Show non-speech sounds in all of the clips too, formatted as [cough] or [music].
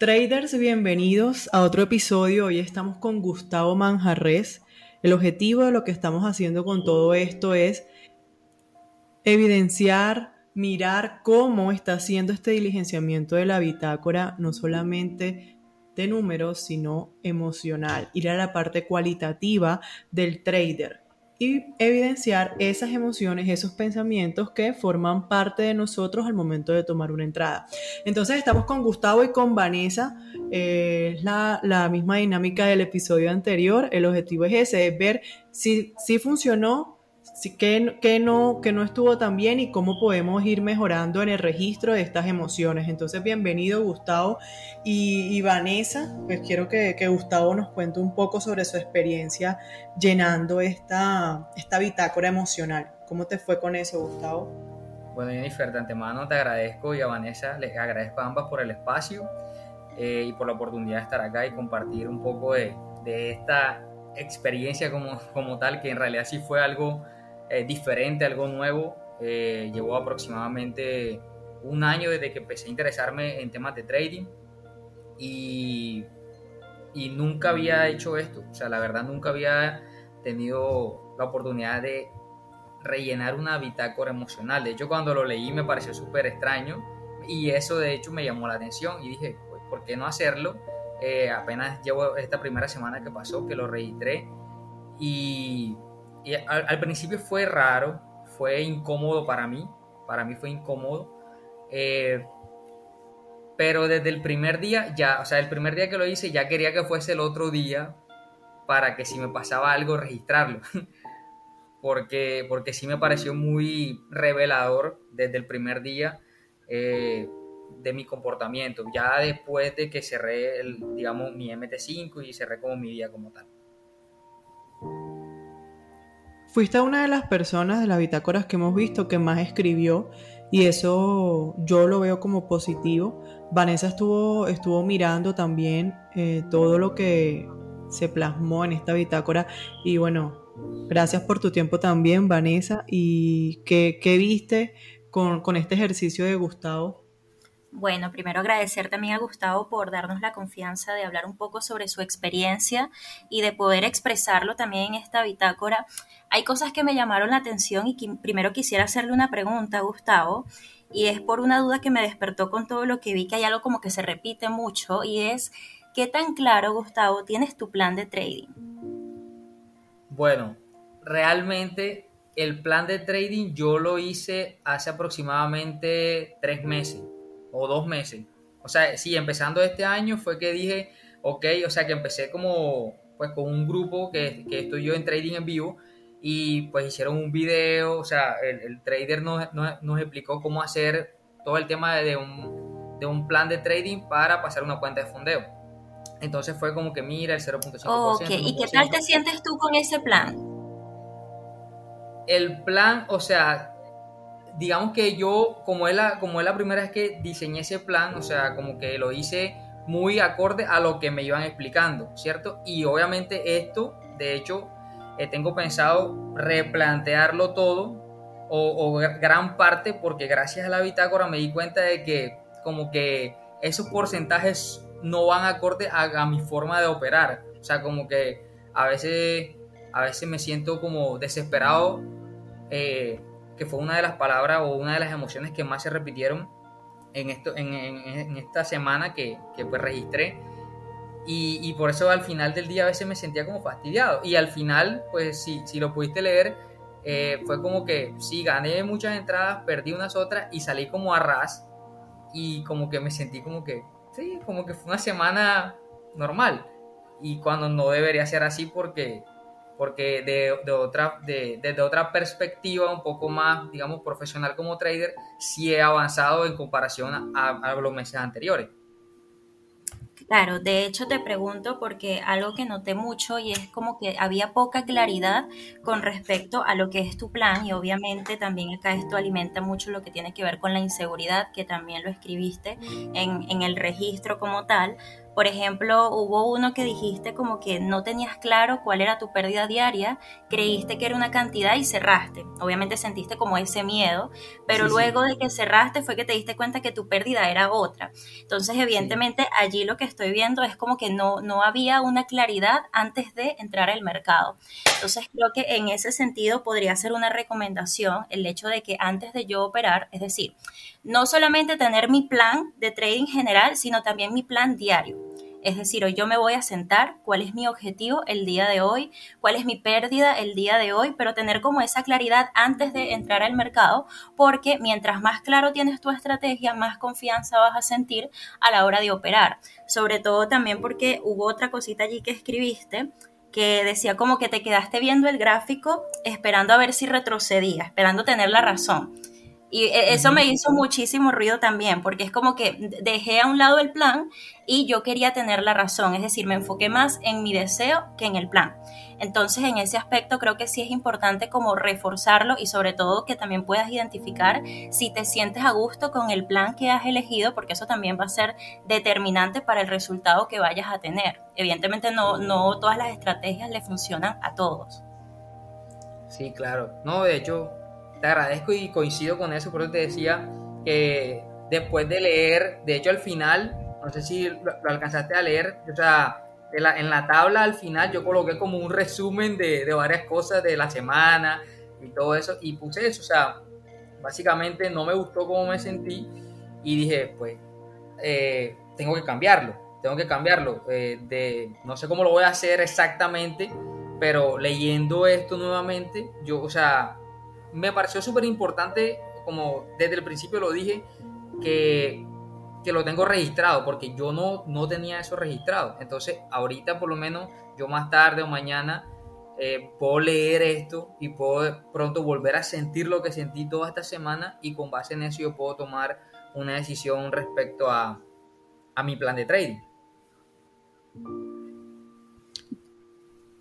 Traders, bienvenidos a otro episodio. Hoy estamos con Gustavo Manjarres. El objetivo de lo que estamos haciendo con todo esto es evidenciar, mirar cómo está haciendo este diligenciamiento de la bitácora, no solamente de números, sino emocional, ir a la parte cualitativa del trader y evidenciar esas emociones, esos pensamientos que forman parte de nosotros al momento de tomar una entrada. Entonces estamos con Gustavo y con Vanessa, eh, es la, misma dinámica del episodio anterior, el objetivo es ese, es ver si, si funcionó qué, no, no estuvo tan bien y cómo podemos ir mejorando en el registro de estas emociones. Entonces, bienvenido Gustavo y, Vanessa. Pues quiero que, Gustavo nos cuente un poco sobre su experiencia llenando esta, esta bitácora emocional. ¿Cómo te fue con eso, Gustavo? Bueno, Jennifer, de antemano te agradezco y a Vanessa les agradezco a ambas por el espacio eh, y por la oportunidad de estar acá y compartir un poco de, de esta experiencia como, como tal, que en realidad sí fue algo eh, diferente, algo nuevo. Eh, llevó aproximadamente un año desde que empecé a interesarme en temas de trading y, y nunca había hecho esto. O sea, la verdad nunca había tenido la oportunidad de rellenar una bitácora emocional. De hecho, cuando lo leí me pareció súper extraño y eso de hecho me llamó la atención y dije, pues, ¿por qué no hacerlo? Eh, apenas llevo esta primera semana que pasó que lo registré y y al, principio fue raro, fue incómodo para mí, para mí fue incómodo. Eh, pero desde el primer día, ya, o sea, el primer día que lo hice, ya quería que fuese el otro día para que si me pasaba algo, registrarlo. [laughs] porque, porque sí me pareció muy revelador desde el primer día eh, de mi comportamiento. Ya después de que cerré, el, digamos, mi MT5 y cerré como mi día como tal. Fuiste una de las personas de las bitácoras que hemos visto que más escribió y eso yo lo veo como positivo. Vanessa estuvo, estuvo mirando también eh, todo lo que se plasmó en esta bitácora y bueno, gracias por tu tiempo también, Vanessa. ¿Y qué, qué viste con, con este ejercicio de Gustavo? Bueno, primero agradecer también a Gustavo por darnos la confianza de hablar un poco sobre su experiencia y de poder expresarlo también en esta bitácora. Hay cosas que me llamaron la atención y que primero quisiera hacerle una pregunta a Gustavo y es por una duda que me despertó con todo lo que vi que hay algo como que se repite mucho y es ¿qué tan claro, Gustavo, tienes tu plan de trading? Bueno, realmente el plan de trading yo lo hice hace aproximadamente tres meses o dos meses. O sea, sí, empezando este año fue que dije, ok, o sea, que empecé como, pues con un grupo que, que estoy yo en trading en vivo y pues hicieron un video, o sea, el, trader nos, nos, explicó cómo hacer todo el tema de un, de un plan de trading para pasar una cuenta de fondeo. Entonces fue como que mira el 0.5%. ok, ¿y qué tal te sientes tú con ese plan? El plan, o sea, digamos que yo, como es, la, como es la primera vez que diseñé ese plan, o sea, como que lo hice muy acorde a lo que me iban explicando, ¿cierto? Y obviamente esto, de hecho, eh, tengo pensado replantearlo todo o, gran parte porque gracias a la bitácora me di cuenta de que como que esos porcentajes no van acorde a, a mi forma de operar. O sea, como que a veces, a veces me siento como desesperado eh, que fue una de las palabras o una de las emociones que más se repitieron en, esto, en, esta semana que, que pues registré. Y, por eso al final del día a veces me sentía como fastidiado. Y al final, pues si, si lo pudiste leer, eh, fue como que sí, gané muchas entradas, perdí unas otras y salí como a ras. Y como que me sentí como que, sí, como que fue una semana normal. Y cuando no debería ser así porque porque de, otra, de, desde otra perspectiva un poco más, digamos, profesional como trader, sí he avanzado en comparación a, los meses anteriores. Claro, de hecho te pregunto porque algo que noté mucho y es como que había poca claridad con respecto a lo que es tu plan y obviamente también acá esto alimenta mucho lo que tiene que ver con la inseguridad, que también lo escribiste en, en el registro como tal, Por ejemplo, hubo uno que dijiste como que no tenías claro cuál era tu pérdida diaria, creíste que era una cantidad y cerraste. Obviamente sentiste como ese miedo, pero luego de que cerraste fue que te diste cuenta que tu pérdida era otra. Entonces, evidentemente, allí lo que estoy viendo es como que no, no había una claridad antes de entrar al mercado. Entonces, creo que en ese sentido podría ser una recomendación el hecho de que antes de yo operar, es decir, no solamente tener mi plan de trading general, sino también mi plan diario. Es decir, hoy yo me voy a sentar, cuál es mi objetivo el día de hoy, cuál es mi pérdida el día de hoy, pero tener como esa claridad antes de entrar al mercado, porque mientras más claro tienes tu estrategia, más confianza vas a sentir a la hora de operar. Sobre todo también porque hubo otra cosita allí que escribiste que decía como que te quedaste viendo el gráfico esperando a ver si retrocedía, esperando tener la razón. Y e, eso me hizo muchísimo ruido también, porque es como que dejé a un lado el plan y yo quería tener la razón, es decir, me enfoqué más en mi deseo que en el plan. Entonces, en ese aspecto creo que sí es importante como reforzarlo y sobre todo que también puedas identificar si te sientes a gusto con el plan que has elegido, porque eso también va a ser determinante para el resultado que vayas a tener. Evidentemente no, no todas las estrategias le funcionan a todos. Sí, claro. No, de hecho, te agradezco y coincido con eso, por eso te decía que después de leer, de hecho al final, no sé si lo, alcanzaste a leer, o sea, en la, en la, tabla al final yo coloqué como un resumen de, de, varias cosas de la semana y todo eso, y puse eso, o sea, básicamente no me gustó cómo me sentí y dije, pues, eh, tengo que cambiarlo, tengo que cambiarlo, eh, de, no sé cómo lo voy a hacer exactamente, pero leyendo esto nuevamente, yo, o sea, me pareció súper importante, como desde el principio lo dije, que, que, lo tengo registrado, porque yo no, no tenía eso registrado. Entonces, ahorita por lo menos, yo más tarde o mañana eh, puedo leer esto y puedo pronto volver a sentir lo que sentí toda esta semana y con base en eso yo puedo tomar una decisión respecto a, a mi plan de trading.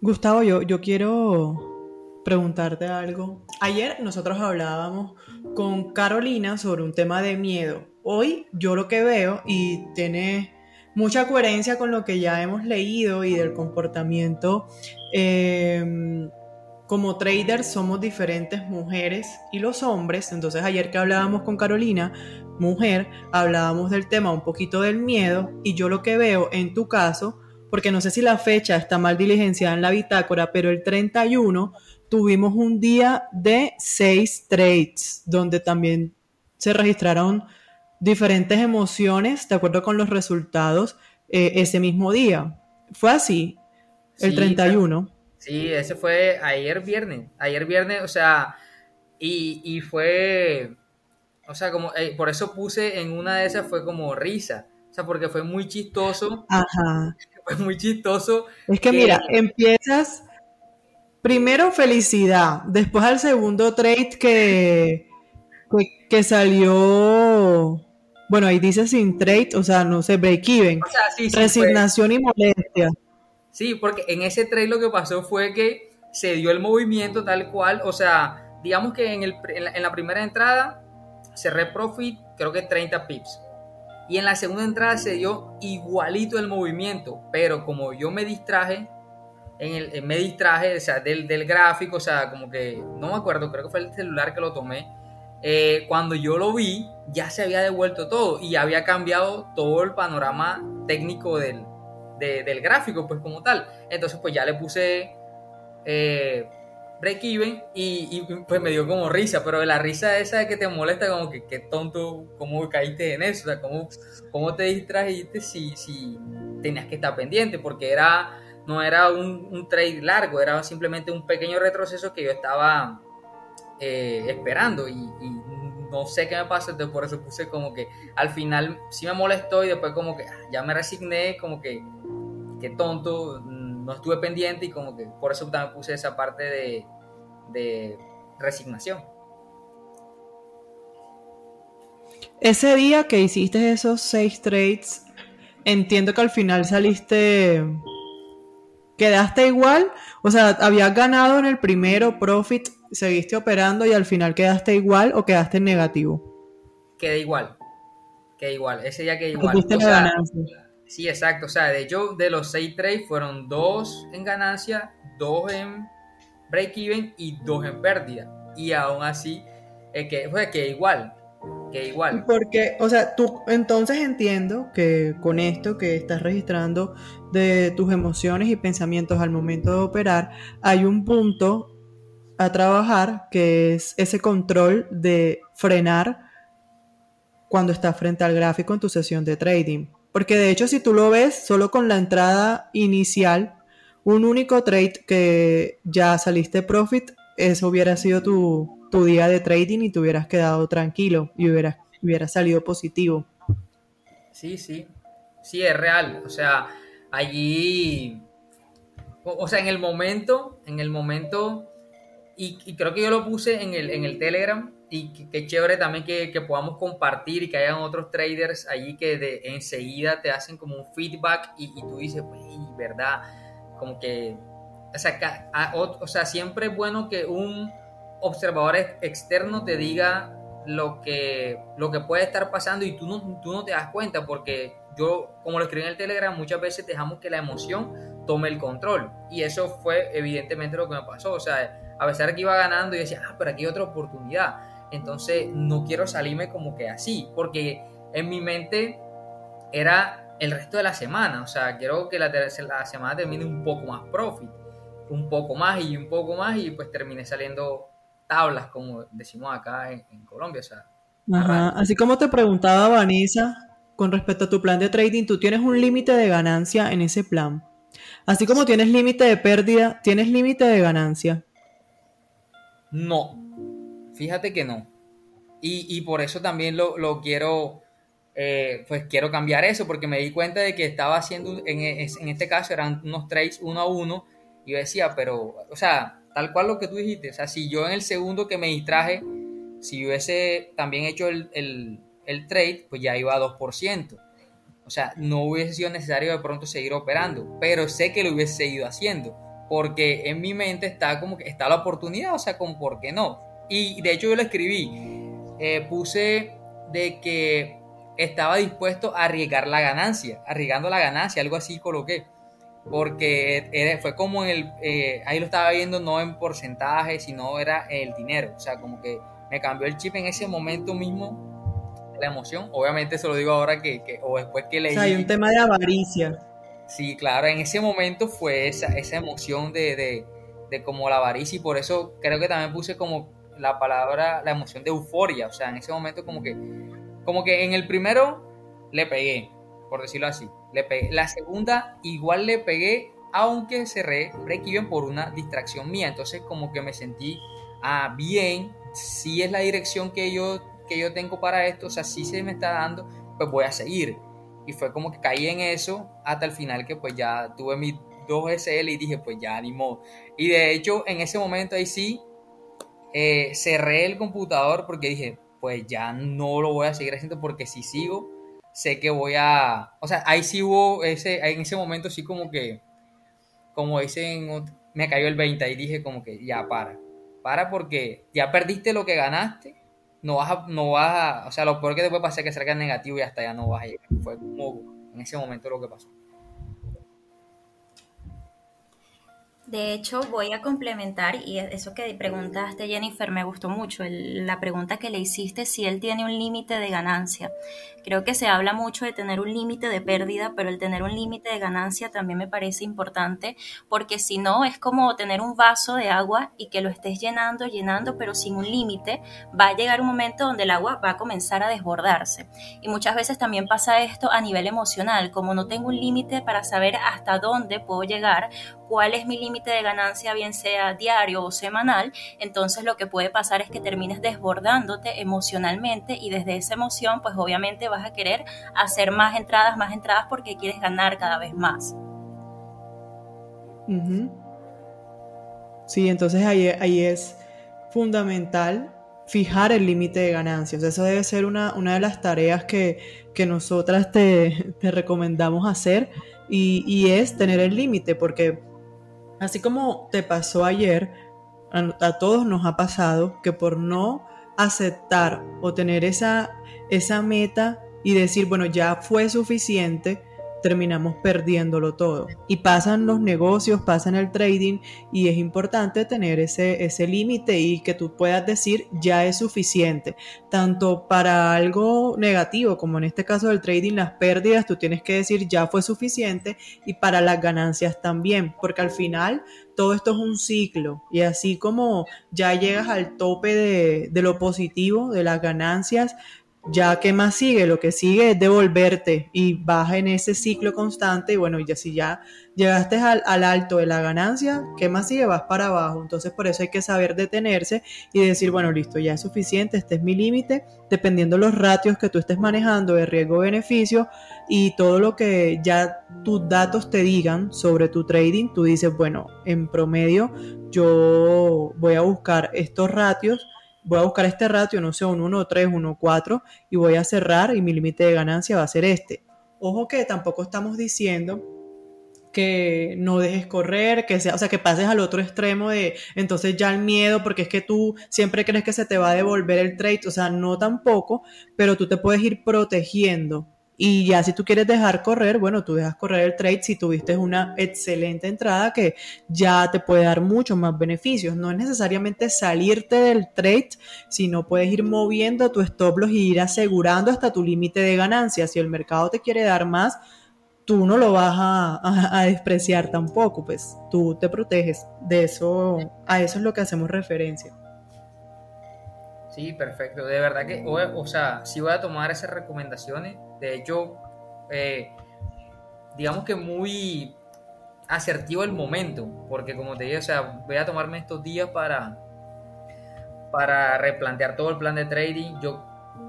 Gustavo, yo, yo quiero preguntarte algo. Ayer nosotros hablábamos con Carolina sobre un tema de miedo. Hoy yo lo que veo y tiene mucha coherencia con lo que ya hemos leído y del comportamiento. Em, como traders somos diferentes mujeres y los hombres. Entonces ayer que hablábamos con Carolina, mujer, hablábamos del tema un poquito del miedo y yo lo que veo en tu caso, porque no sé si la fecha está mal diligenciada en la bitácora, pero el 31 tuvimos un día de seis trades, donde también se registraron diferentes emociones de acuerdo con los resultados eh, ese mismo día. Fue así, el 31. Sí, ese fue ayer viernes, ayer viernes, o sea, y, fue, o sea, como, eh, por eso puse en una de esas fue como risa, o sea, porque fue muy chistoso. Ajá. [laughs] Fue muy chistoso. Es que mira, empiezas Primero, felicidad. Después al segundo trade que, que, salió, bueno, ahí dice sin trade, o sea, no sé, break even. resignación y molestia. Sí, porque en ese trade lo que pasó fue que se dio el movimiento tal cual, o sea, digamos que en, el, en, la, primera entrada cerré profit, creo que 30 pips. Y en la segunda entrada se dio igualito el movimiento, pero como yo me distraje, en el, me distraje o sea, del, del, gráfico, o sea, como que, no me acuerdo, creo que fue el celular que lo tomé. Eh, cuando yo lo vi, ya se había devuelto todo y había cambiado todo el panorama técnico del, del gráfico, pues como tal. Entonces, pues ya le puse eh, break even y, pues me dio como risa, pero la risa esa de que te molesta, como que qué tonto, cómo caíste en eso, o sea, cómo, cómo te distrajiste si, si tenías que estar pendiente, porque era no era un, trade largo, era simplemente un pequeño retroceso que yo estaba eh, esperando y, no sé qué me pasa, entonces por eso puse como que al final sí me molestó y después como que ah, ya me resigné, como que qué tonto, mm, no estuve pendiente y como que por eso también puse esa parte de, de resignación. Ese día que hiciste esos seis trades, entiendo que al final saliste ¿Quedaste igual? O sea, ¿habías ganado en el primero, profit, seguiste operando y al final quedaste igual o quedaste en negativo? Quedé igual. Quedé igual. Ese día quedé igual. O sea, Sí, exacto. O sea, de hecho, de los seis trades fueron dos en ganancia, dos en break-even y dos en pérdida. Y aún así, es que, pues, que igual, que igual. Porque, o sea, tú entonces entiendo que con esto que estás registrando de tus emociones y pensamientos al momento de operar, hay un punto a trabajar que es ese control de frenar cuando estás frente al gráfico en tu sesión de trading. Porque de hecho, si tú lo ves solo con la entrada inicial, un único trade que ya saliste profit, eso hubiera sido tu, tu día de trading y te hubieras quedado tranquilo y hubieras, hubiera salido positivo. Sí, sí, sí, es real. O sea, allí, o, sea, en el momento, en el momento, y, creo que yo lo puse en el, en el Telegram, y qué chévere también que, que, podamos compartir y que hayan otros traders allí que de, enseguida te hacen como un feedback y, tú dices, verdad, como que, o sea, o sea, siempre es bueno que un observador externo te diga lo que, lo que puede estar pasando y tú no, tú no te das cuenta porque yo, como lo escribí en el Telegram, muchas veces dejamos que la emoción tome el control. Y eso fue evidentemente lo que me pasó, o sea, a pesar de que iba ganando y decía, ah, pero aquí hay otra oportunidad, entonces no quiero salirme como que así, porque en mi mente era el resto de la semana, o sea, quiero que la, la semana termine un poco más profit, un poco más y un poco más y pues termine saliendo tablas, como decimos acá en, Colombia. O sea, Así como te preguntaba Vanessa, con respecto a tu plan de trading, tú tienes un límite de ganancia en ese plan. Así como tienes límite de pérdida, ¿tienes límite de ganancia? No, fíjate que no. Y, por eso también lo, quiero, eh, pues quiero cambiar eso, porque me di cuenta de que estaba haciendo, en, en este caso eran unos trades uno a uno, y yo decía, pero, o sea, tal cual lo que tú dijiste. O sea, si yo en el segundo que me distraje, si hubiese también hecho el, trade, pues ya iba a 2%. O sea, no hubiese sido necesario de pronto seguir operando, pero sé que lo hubiese seguido haciendo, porque en mi mente está como que está la oportunidad, o sea, como por qué no. Y de hecho yo lo escribí, eh, puse de que estaba dispuesto a arriesgar la ganancia, arriesgando la ganancia, algo así coloqué porque fue como en el, eh, ahí lo estaba viendo no en porcentaje, sino era el dinero, o sea, como que me cambió el chip en ese momento mismo, la emoción, obviamente se lo digo ahora que, o después que leí. O sea, hay un tema de avaricia. Sí, claro, en ese momento fue esa, esa emoción de, de, de como la avaricia y por eso creo que también puse como la palabra, la emoción de euforia, o sea, en ese momento como que, como que en el primero le pegué, por decirlo así. Le pegué. La segunda igual le pegué, aunque cerré break-even por una distracción mía. Entonces como que me sentí ah, bien, si es la dirección que yo, que yo tengo para esto, o sea, si se me está dando, pues voy a seguir. Y fue como que caí en eso hasta el final que pues ya tuve mis dos SL y dije pues ya ni modo. Y de hecho en ese momento ahí sí eh, cerré el computador porque dije pues ya no lo voy a seguir haciendo porque si sigo sé que voy a, o sea, ahí sí hubo ese, en ese momento sí como que, como dicen, me cayó el 20 y dije como que ya para, para porque ya perdiste lo que ganaste, no vas a, no vas a, o sea, lo peor que te puede pasar es que salga negativo y hasta ya no vas a llegar. Fue como en ese momento lo que pasó. De hecho, voy a complementar, y eso que preguntaste, Jennifer, me gustó mucho, la pregunta que le hiciste, si él tiene un límite de ganancia. Creo que se habla mucho de tener un límite de pérdida, pero el tener un límite de ganancia también me parece importante, porque si no, es como tener un vaso de agua y que lo estés llenando, llenando, pero sin un límite, va a llegar un momento donde el agua va a comenzar a desbordarse. Y muchas veces también pasa esto a nivel emocional, como no tengo un límite para saber hasta dónde puedo llegar, cuál es mi límite de ganancia, bien sea diario o semanal, entonces lo que puede pasar es que termines desbordándote emocionalmente y desde esa emoción, pues obviamente vas a querer hacer más entradas, más entradas porque quieres ganar cada vez más. Sí, entonces ahí, ahí es fundamental fijar el límite de ganancias. Eso debe ser una, una de las tareas que, que nosotras te, te, recomendamos hacer y, y es tener el límite, porque Así como te pasó ayer, a, todos nos ha pasado que por no aceptar o tener esa, esa meta y decir, bueno, ya fue suficiente, terminamos perdiéndolo todo. Y pasan los negocios, pasan el trading y es importante tener ese, ese límite y que tú puedas decir ya es suficiente. Tanto para algo negativo como en este caso del trading, las pérdidas, tú tienes que decir ya fue suficiente y para las ganancias también, porque al final todo esto es un ciclo y así como ya llegas al tope de, de lo positivo, de las ganancias, ya que más sigue, lo que sigue es devolverte y vas en ese ciclo constante y bueno, ya si ya llegaste al, alto de la ganancia, ¿qué más sigue? Vas para abajo. Entonces por eso hay que saber detenerse y decir, bueno, listo, ya es suficiente, este es mi límite, dependiendo los ratios que tú estés manejando de riesgo-beneficio y todo lo que ya tus datos te digan sobre tu trading, tú dices, bueno, en promedio yo voy a buscar estos ratios voy a buscar este ratio, no sé, un 1, 3, 1, 4 y voy a cerrar y mi límite de ganancia va a ser este. Ojo que tampoco estamos diciendo que no dejes correr, que sea, o sea, que pases al otro extremo de entonces ya el miedo, porque es que tú siempre crees que se te va a devolver el trade, o sea, no tampoco, pero tú te puedes ir protegiendo y ya si tú quieres dejar correr, bueno, tú dejas correr el trade si tuviste una excelente entrada que ya te puede dar muchos más beneficios. No es necesariamente salirte del trade, sino puedes ir moviendo tu stop loss y ir asegurando hasta tu límite de ganancia. Si el mercado te quiere dar más, tú no lo vas a, a, despreciar tampoco, pues tú te proteges. De eso, a eso es lo que hacemos referencia. Sí, perfecto. De verdad que, o, sea, si voy a tomar esas recomendaciones. De hecho, eh, digamos que muy asertivo el momento, porque como te dije, o sea, voy a tomarme estos días para, para replantear todo el plan de trading. Yo,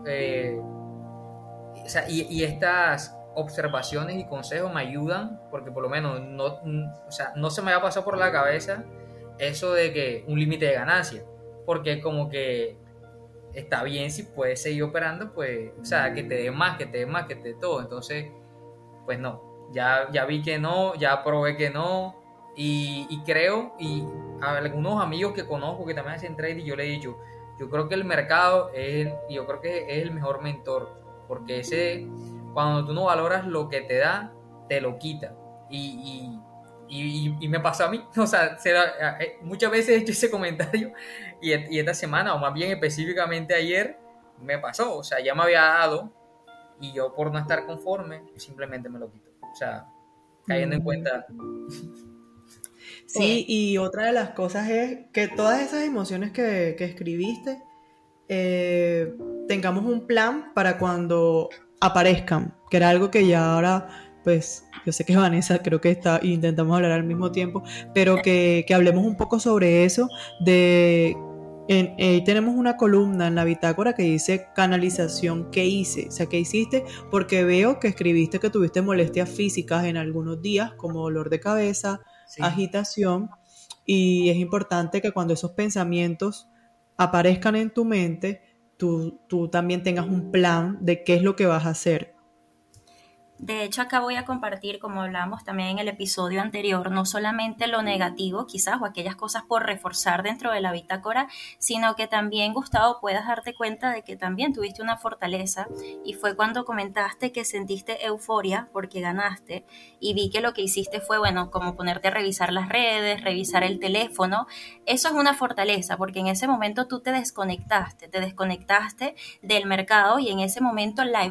eh, o sea, y, estas observaciones y consejos me ayudan, porque por lo menos no, o sea, no se me ha pasado por la cabeza eso de que un límite de ganancia, porque como que está bien si puedes seguir operando, pues, o sea, que te dé más, que te dé más, que te dé todo. Entonces, pues no, ya, ya vi que no, ya probé que no, y, creo, y a algunos amigos que conozco que también hacen trading, yo le he dicho, yo creo que el mercado es el, yo creo que es el mejor mentor, porque ese, cuando tú no valoras lo que te da, te lo quita. Y, y, me pasó a mí, [laughs] o sea, eh, muchas veces he hecho ese comentario y, esta semana, o más bien específicamente ayer, me pasó, o sea, ya me había dado y yo por no estar conforme, simplemente me lo quito, o sea, cayendo en mm. cuenta. Sí, y otra de las cosas es que todas esas emociones que, que escribiste, eh, tengamos un plan para cuando aparezcan, que era algo que ya ahora pues yo sé que [laughs] Vanessa creo que está, intentamos hablar al mismo tiempo, pero que, hablemos un poco sobre eso, de eh, tenemos una columna en la bitácora que dice canalización, ¿qué hice? O sea, ¿qué hiciste? Porque veo que escribiste que tuviste molestias físicas en algunos días, como dolor de cabeza, agitación, y es importante que cuando esos pensamientos aparezcan en tu mente, tú, tú también tengas un plan de qué es lo que vas a hacer. De hecho, acá voy a compartir, como hablábamos también en el episodio anterior, no solamente lo negativo quizás o aquellas cosas por reforzar dentro de la bitácora, sino que también, Gustavo, puedas darte cuenta de que también tuviste una fortaleza y fue cuando comentaste que sentiste euforia porque ganaste y vi que lo que hiciste fue, bueno, como ponerte a revisar las redes, revisar el teléfono. Eso es una fortaleza porque en ese momento tú te desconectaste, te desconectaste del mercado y en ese momento la,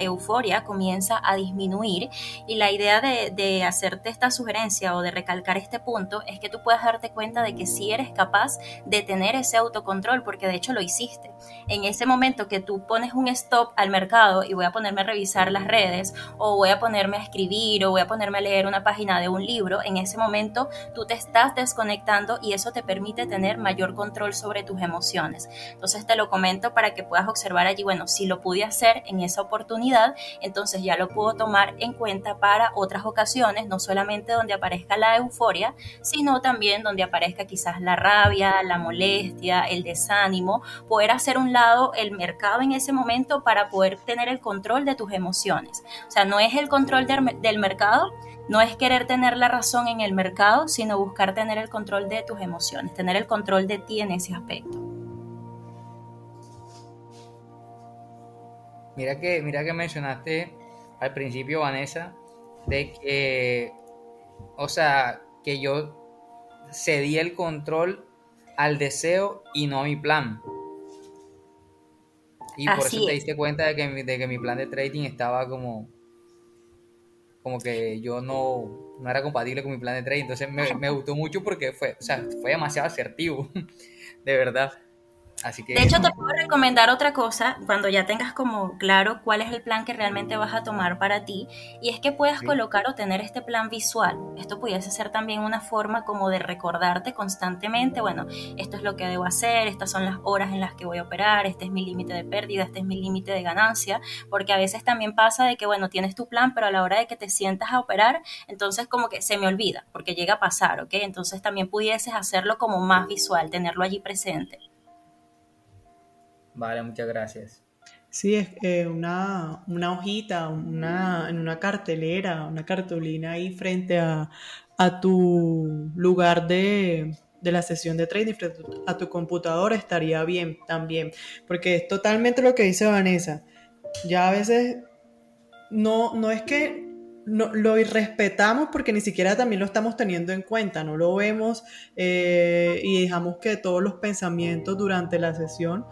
euforia comienza a disminuir disminuir. Y la idea de, hacerte esta sugerencia o de recalcar este punto es que tú puedas darte cuenta de que si eres capaz de tener ese autocontrol, porque de hecho lo hiciste. En ese momento que tú pones un stop al mercado y voy a ponerme a revisar las redes o voy a ponerme a escribir o voy a ponerme a leer una página de un libro, en ese momento tú te estás desconectando y eso te permite tener mayor control sobre tus emociones. Entonces te lo comento para que puedas observar allí, bueno, si lo pude hacer en esa oportunidad, entonces ya lo puedo tomar en cuenta para otras ocasiones, no solamente donde aparezca la euforia, sino también donde aparezca quizás la rabia, la molestia, el desánimo, poder hacer un lado el mercado en ese momento para poder tener el control de tus emociones. O sea, no es el control del mercado, no es querer tener la razón en el mercado, sino buscar tener el control de tus emociones, tener el control de ti en ese aspecto. Mira que, mira que mencionaste al principio, Vanessa, de que, o sea, que yo cedí el control al deseo y no a mi plan. Y por eso te diste cuenta de que, de que mi plan de trading estaba como, como que yo no, no era compatible con mi plan de trading. Entonces me, me gustó mucho porque fue, o sea, fue demasiado asertivo, [laughs] de verdad de hecho, te puedo recomendar otra cosa cuando ya tengas como claro cuál es el plan que realmente vas a tomar para ti y es que puedas colocar o tener este plan visual. Esto pudiese ser también una forma como de recordarte constantemente, bueno, esto es lo que debo hacer, estas son las horas en las que voy a operar, este es mi límite de pérdida, este es mi límite de ganancia, porque a veces también pasa de que, bueno, tienes tu plan, pero a la hora de que te sientas a operar, entonces como que se me olvida, porque llega a pasar, ¿ok? Entonces también pudieses hacerlo como más visual, tenerlo allí presente. Vale, muchas gracias. Sí, es eh, una, una, hojita, una, en una cartelera, una cartulina ahí frente a, tu lugar de, la sesión de trading, frente a tu computadora, estaría bien también, porque es totalmente lo que dice Vanessa. Ya a veces no, no es que no, lo irrespetamos porque ni siquiera también lo estamos teniendo en cuenta, no lo vemos eh, y dejamos que todos los pensamientos durante la sesión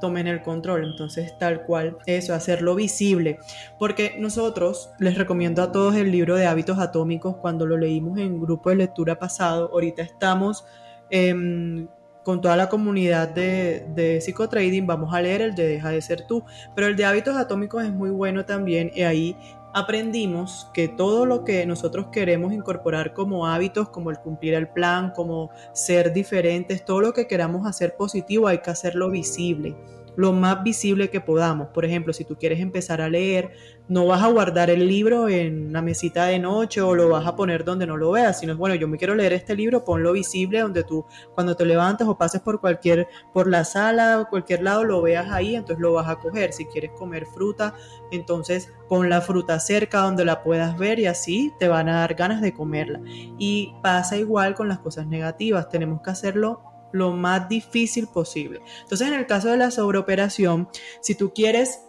tomen el control. Entonces, tal cual, eso, hacerlo visible. Porque nosotros, les recomiendo a todos el libro de hábitos atómicos cuando lo leímos en grupo de lectura pasado. Ahorita estamos em, con toda la comunidad de, de psicotrading, vamos a leer el de Deja de ser tú. Pero el de hábitos atómicos es muy bueno también y ahí aprendimos que todo lo que nosotros queremos incorporar como hábitos, como el cumplir el plan, como ser diferentes, todo lo que queramos hacer positivo hay que hacerlo visible lo más visible que podamos. Por ejemplo, si tú quieres empezar a leer, no vas a guardar el libro en la mesita de noche o lo vas a poner donde no lo veas, sino bueno, yo me quiero leer este libro, ponlo visible donde tú cuando te levantas o pases por cualquier por la sala o cualquier lado lo veas ahí, entonces lo vas a coger. Si quieres comer fruta, entonces pon la fruta cerca donde la puedas ver y así te van a dar ganas de comerla. Y pasa igual con las cosas negativas, tenemos que hacerlo lo más difícil posible. Entonces, en el caso de la sobreoperación, si tú quieres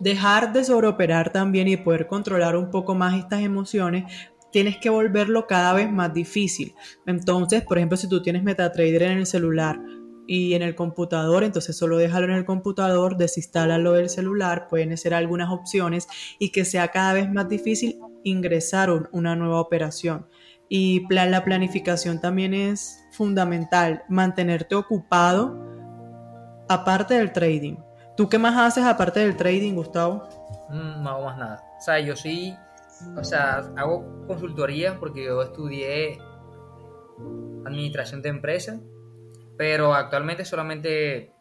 dejar de sobreoperar también y poder controlar un poco más estas emociones, tienes que volverlo cada vez más difícil. Entonces, por ejemplo, si tú tienes MetaTrader en el celular y en el computador, entonces solo déjalo en el computador, desinstálalo del celular, pueden ser algunas opciones y que sea cada vez más difícil ingresar una nueva operación. Y la planificación también es fundamental, mantenerte ocupado aparte del trading. ¿Tú qué más haces aparte del trading, Gustavo? Mm, no hago más nada. O sea, yo sí, o sea, hago consultoría porque yo estudié administración de empresas, pero actualmente solamente,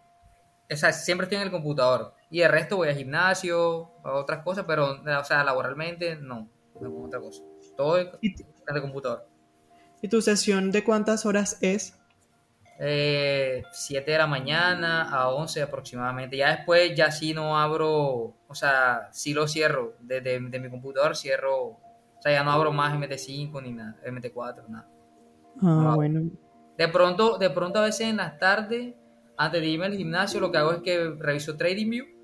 o sea, siempre estoy en el computador. Y el resto voy al gimnasio, a otras cosas, pero, o sea, laboralmente no, no otra cosa. Todo de computador. ¿Y tu sesión de cuántas horas es? Eh, 7 de la mañana a 11 aproximadamente. Ya después ya sí no abro, o sea, sí lo cierro. Desde de, mi computador cierro, o sea, ya no abro más MT5 ni nada, MT4, nada. Ah, bueno. De pronto, de pronto a veces en las tardes, antes de irme al gimnasio, lo que hago es que reviso TradingView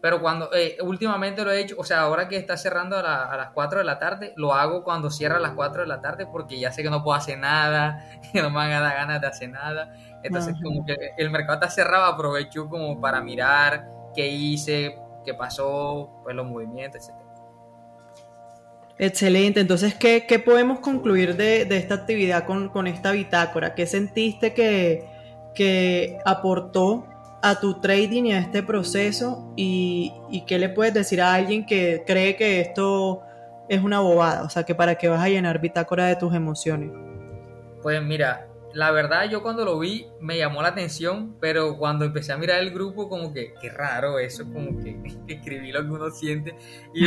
pero cuando, eh, últimamente lo he hecho, o sea, ahora que está cerrando a, las 4 de la tarde, lo hago cuando cierra a las 4 de la tarde porque ya sé que no puedo hacer nada, [laughs] que no me van a dar ganas de hacer nada. Entonces, como que el mercado está cerrado, aprovecho como para mirar qué hice, qué pasó, pues los movimientos, etc. Excelente. Entonces, ¿qué, qué podemos concluir de, de esta actividad con, con, esta bitácora? ¿Qué sentiste que, que aportó a tu trading y a este proceso y, qué le puedes decir a alguien que cree que esto es una bobada, o sea, que para qué vas a llenar bitácora de tus emociones. Pues mira, la verdad yo cuando lo vi me llamó la atención, pero cuando empecé a mirar el grupo como que, qué raro eso, como que, [laughs] escribí lo que uno siente y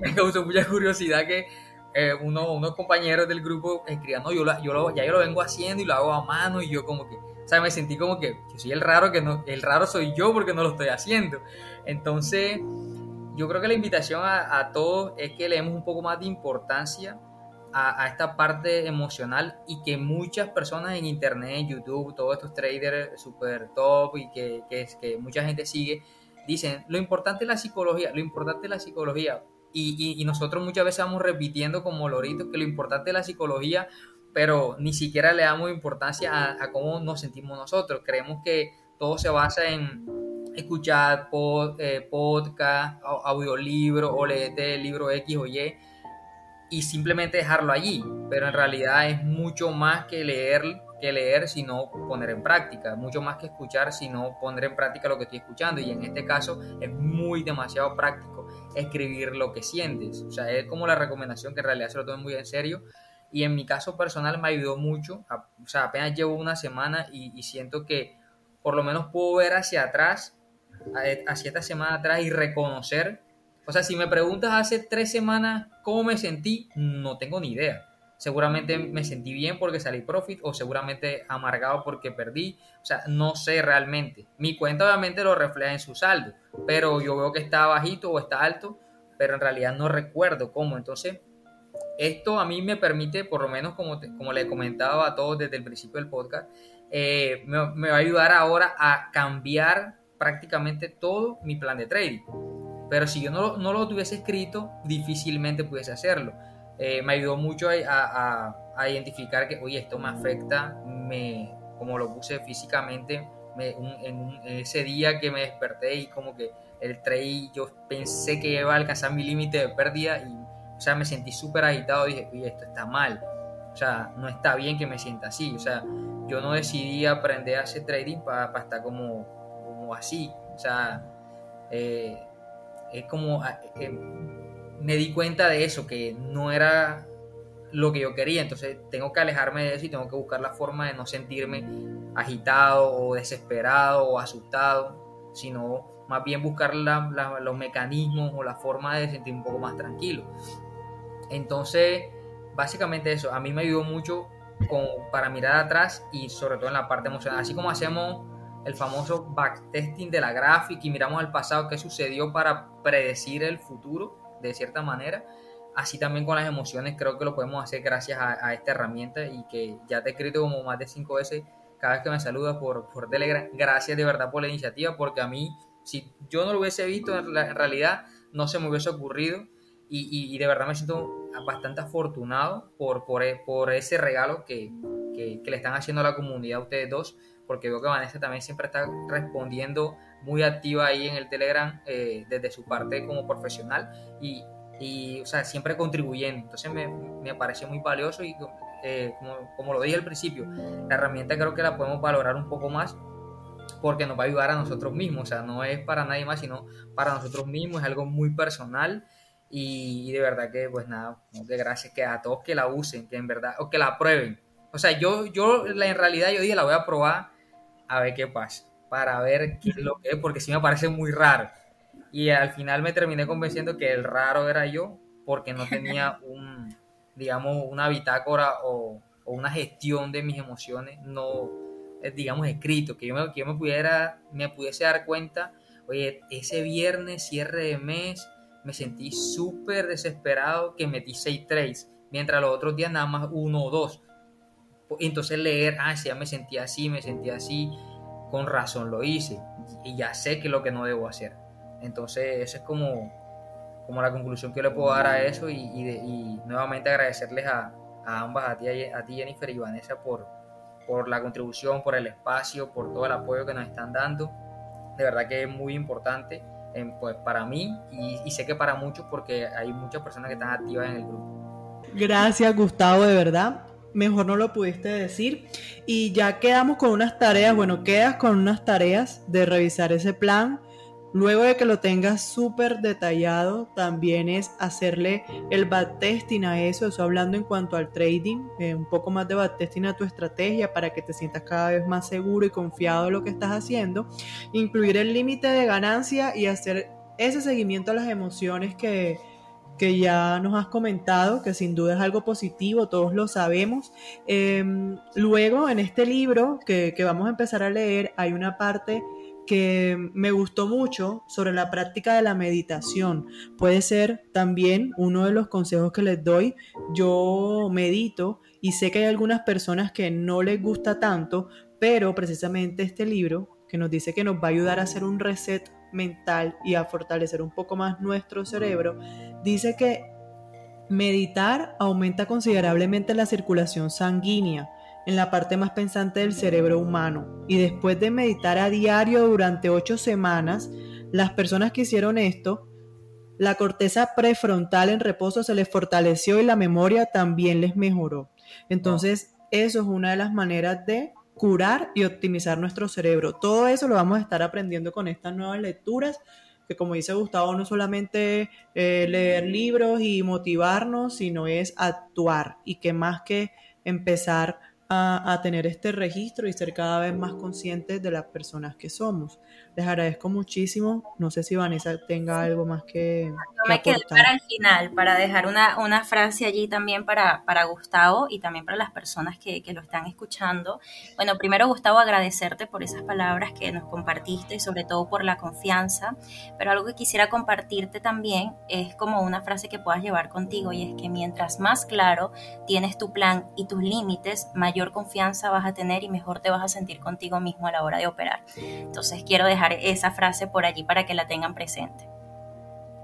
me, causó mucha curiosidad que eh, uno, unos compañeros del grupo escribían, no, yo, ya yo lo vengo haciendo y lo hago a mano y yo como que sea, me sentí como que, yo soy el raro, que no, el raro soy yo porque no lo estoy haciendo. Entonces, yo creo que la invitación a, todos es que le demos un poco más de importancia a, esta parte emocional y que muchas personas en internet, en YouTube, todos estos traders super top y que, que, que mucha gente sigue, dicen, lo importante es la psicología, lo importante es la psicología. y, nosotros muchas veces vamos repitiendo como loritos que lo importante es la psicología, pero ni siquiera le damos importancia a, cómo nos sentimos nosotros. Creemos que todo se basa en escuchar eh, podcast, audiolibro o leer el libro X o Y y simplemente dejarlo allí, pero en realidad es mucho más que leer que leer, sino poner en práctica, mucho más que escuchar, sino poner en práctica lo que estoy escuchando. Y en este caso es muy demasiado práctico escribir lo que sientes. O sea, es como la recomendación que en realidad se lo tomen muy en serio. Y en mi caso personal me ayudó mucho. O sea, apenas llevo una semana y, siento que por lo menos puedo ver hacia atrás, hacia esta semana atrás y reconocer. O sea, si me preguntas hace tres semanas cómo me sentí, no tengo ni idea seguramente me sentí bien porque salí profit o seguramente amargado porque perdí. O sea, no sé realmente. Mi cuenta obviamente lo refleja en su saldo, pero yo veo que está bajito o está alto, pero en realidad no recuerdo cómo. Entonces, esto a mí me permite, por lo menos como, como le he comentado a todos desde el principio del podcast, eh, me, me va a ayudar ahora a cambiar prácticamente todo mi plan de trading. Pero si yo no, no lo tuviese escrito, difícilmente pudiese hacerlo. Eh, me ayudó mucho a, identificar que, oye, esto me afecta, me, como lo puse físicamente, en, ese día que me desperté y como que el trade, yo pensé que iba a alcanzar mi límite de pérdida y, o sea, me sentí súper agitado, dije, oye, esto está mal, o sea, no está bien que me sienta así, o sea, yo no decidí aprender a hacer trading para estar como, como así, o sea, eh, es como... Eh, me di cuenta de eso, que no era lo que yo quería, entonces tengo que alejarme de eso y tengo que buscar la forma de no sentirme agitado o desesperado o asustado, sino más bien buscar los mecanismos o la forma de sentir un poco más tranquilo. Entonces, básicamente eso, a mí me ayudó mucho para mirar atrás y sobre todo en la parte emocional, así como hacemos el famoso backtesting de la gráfica y miramos al pasado qué sucedió para predecir el futuro de cierta manera. Así también con las emociones creo que lo podemos hacer gracias a, esta herramienta y que ya te he escrito como más de cinco veces cada vez que me saludas por, por Telegram. Gracias de verdad por la iniciativa porque a mí, si yo no lo hubiese visto en, realidad, no se me hubiese ocurrido y, y, de verdad me siento bastante afortunado por, por, por ese regalo que, que, que, le están haciendo a la comunidad ustedes dos porque veo que Vanessa también siempre está respondiendo muy activa ahí en el Telegram eh, desde su parte como profesional y, y o sea, siempre contribuyendo. Entonces me, me parece muy valioso y eh, como, como, lo dije al principio, la herramienta creo que la podemos valorar un poco más porque nos va a ayudar a nosotros mismos, o sea, no es para nadie más, sino para nosotros mismos, es algo muy personal y, de verdad que pues nada, de gracias que a todos que la usen, que en verdad, o que la prueben. O sea, yo, yo en realidad yo dije la voy a probar a ver qué pasa para ver qué es lo que es, porque sí me parece muy raro. Y al final me terminé convenciendo que el raro era yo, porque no tenía [laughs] un, digamos, una bitácora o, una gestión de mis emociones, no, eh, digamos, escrito, que yo me, que yo me, pudiera, me pudiese dar cuenta, oye, ese viernes, cierre de mes, me sentí súper desesperado que metí seis trades, mientras los otros días nada más uno o dos. Entonces leer, ah, sí, ya me sentía así, me sentía así, con razón lo hice y ya sé que es lo que no debo hacer. Entonces, esa es como, como la conclusión que le puedo dar a eso y, nuevamente agradecerles a, ambas, a ti, a ti Jennifer y Vanessa, por, por la contribución, por el espacio, por todo el apoyo que nos están dando. De verdad que es muy importante pues, para mí y, sé que para muchos porque hay muchas personas que están activas en el grupo. Gracias Gustavo, de verdad mejor no lo pudiste decir. Y ya quedamos con unas tareas, bueno, quedas con unas tareas de revisar ese plan. Luego de que lo tengas súper detallado, también es hacerle el backtesting a eso, eso hablando en cuanto al trading, eh, un poco más de backtesting a tu estrategia para que te sientas cada vez más seguro y confiado en lo que estás haciendo. Incluir el límite de ganancia y hacer ese seguimiento a las emociones que, que ya nos has comentado, que sin duda es algo positivo, todos lo sabemos. Em, luego, en este libro que, que vamos a empezar a leer, hay una parte que me gustó mucho sobre la práctica de la meditación. Puede ser también uno de los consejos que les doy. Yo medito y sé que hay algunas personas que no les gusta tanto, pero precisamente este libro que nos dice que nos va a ayudar a hacer un reset mental y a fortalecer un poco más nuestro cerebro, dice que meditar aumenta considerablemente la circulación sanguínea en la parte más pensante del cerebro humano. Y después de meditar a diario durante ocho semanas, las personas que hicieron esto, la corteza prefrontal en reposo se les fortaleció y la memoria también les mejoró. Entonces, eso es una de las maneras de curar y optimizar nuestro cerebro. Todo eso lo vamos a estar aprendiendo con estas nuevas lecturas, que como dice Gustavo, no solamente eh, leer libros y motivarnos, sino es actuar y que más que empezar a, tener este registro y ser cada vez más conscientes de las personas que somos. Les agradezco muchísimo. No sé si Vanessa tenga algo más que. me quedé para el final, para dejar una, una frase allí también para, para, Gustavo y también para las personas que, que, lo están escuchando. Bueno, primero, Gustavo, agradecerte por esas palabras que nos compartiste y sobre todo por la confianza. Pero algo que quisiera compartirte también es como una frase que puedas llevar contigo y es que mientras más claro tienes tu plan y tus límites, mayor confianza vas a tener y mejor te vas a sentir contigo mismo a la hora de operar. Entonces, quiero dejar esa frase por allí para que la tengan presente.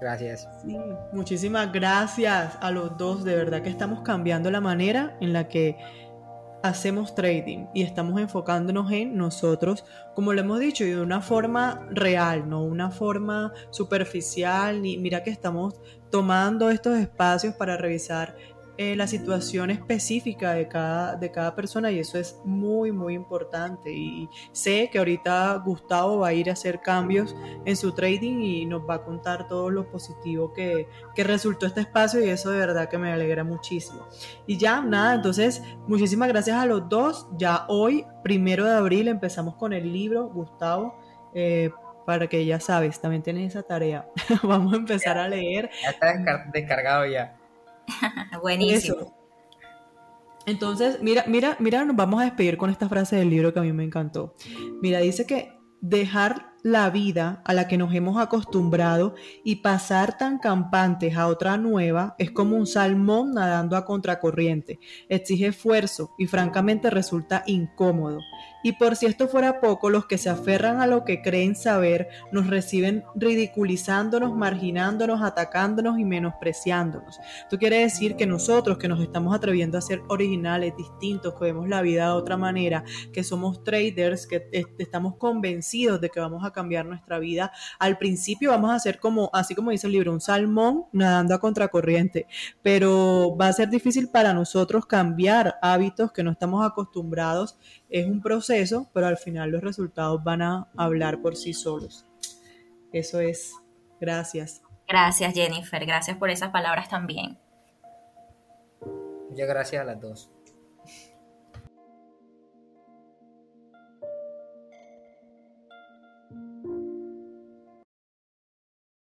Gracias. muchísimas gracias a los dos. De verdad que estamos cambiando la manera en la que hacemos trading y estamos enfocándonos en nosotros, como lo hemos dicho, y de una forma real, no una forma superficial, ni mira que estamos tomando estos espacios para revisar eh, la situación específica de cada, de cada persona y eso es muy, muy importante. Y sé que ahorita Gustavo va a ir a hacer cambios en su trading y nos va a contar todo lo positivo que, que resultó este espacio y eso de verdad que me alegra muchísimo. Y ya, nada, entonces muchísimas gracias a los dos. Ya hoy, primero de abril, empezamos con el libro, Gustavo. Eh, para que ya sabes, también tienes esa tarea. [laughs] Vamos a empezar a leer. Ya está descargado ya. [laughs] Buenísimo. Entonces, mira, mira, mira, nos vamos a despedir con esta frase del libro que a mí me encantó. Mira, dice que dejar la vida a la que nos hemos acostumbrado y pasar tan campantes a otra nueva es como un salmón nadando a contracorriente. Exige esfuerzo y francamente resulta incómodo. Y por si esto fuera poco, los que se aferran a lo que creen saber nos reciben ridiculizándonos, marginándonos, atacándonos y menospreciándonos. Esto quiere decir que nosotros que nos estamos atreviendo a ser originales, distintos, que vemos la vida de otra manera, que somos traders, que estamos convencidos de que vamos a cambiar nuestra vida, al principio vamos a ser como, así como dice el libro, un salmón nadando a contracorriente, pero va a ser difícil para nosotros cambiar hábitos que no estamos acostumbrados es un proceso, pero al final los resultados van a hablar por sí solos. Eso es. Gracias. Gracias, Jennifer. Gracias por esas palabras también. Muchas gracias a las dos.